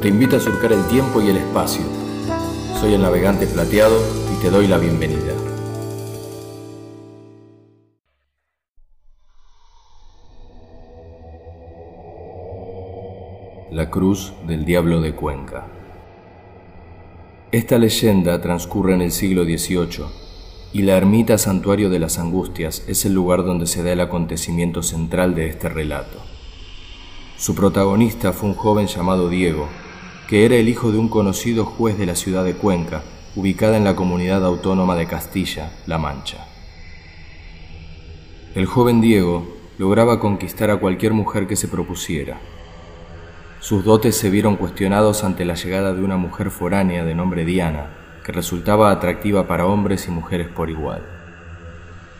te invita a surcar el tiempo y el espacio. Soy el navegante plateado y te doy la bienvenida. La Cruz del Diablo de Cuenca. Esta leyenda transcurre en el siglo XVIII y la ermita Santuario de las Angustias es el lugar donde se da el acontecimiento central de este relato. Su protagonista fue un joven llamado Diego, que era el hijo de un conocido juez de la ciudad de Cuenca, ubicada en la comunidad autónoma de Castilla, La Mancha. El joven Diego lograba conquistar a cualquier mujer que se propusiera. Sus dotes se vieron cuestionados ante la llegada de una mujer foránea de nombre Diana, que resultaba atractiva para hombres y mujeres por igual.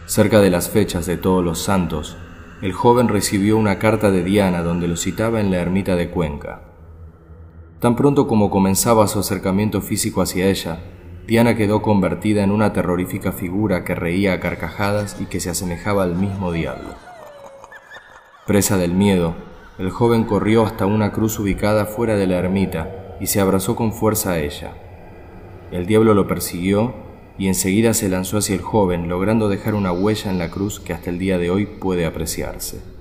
Cerca de las fechas de todos los santos, el joven recibió una carta de Diana donde lo citaba en la ermita de Cuenca. Tan pronto como comenzaba su acercamiento físico hacia ella, Diana quedó convertida en una terrorífica figura que reía a carcajadas y que se asemejaba al mismo diablo. Presa del miedo, el joven corrió hasta una cruz ubicada fuera de la ermita y se abrazó con fuerza a ella. El diablo lo persiguió y enseguida se lanzó hacia el joven, logrando dejar una huella en la cruz que hasta el día de hoy puede apreciarse.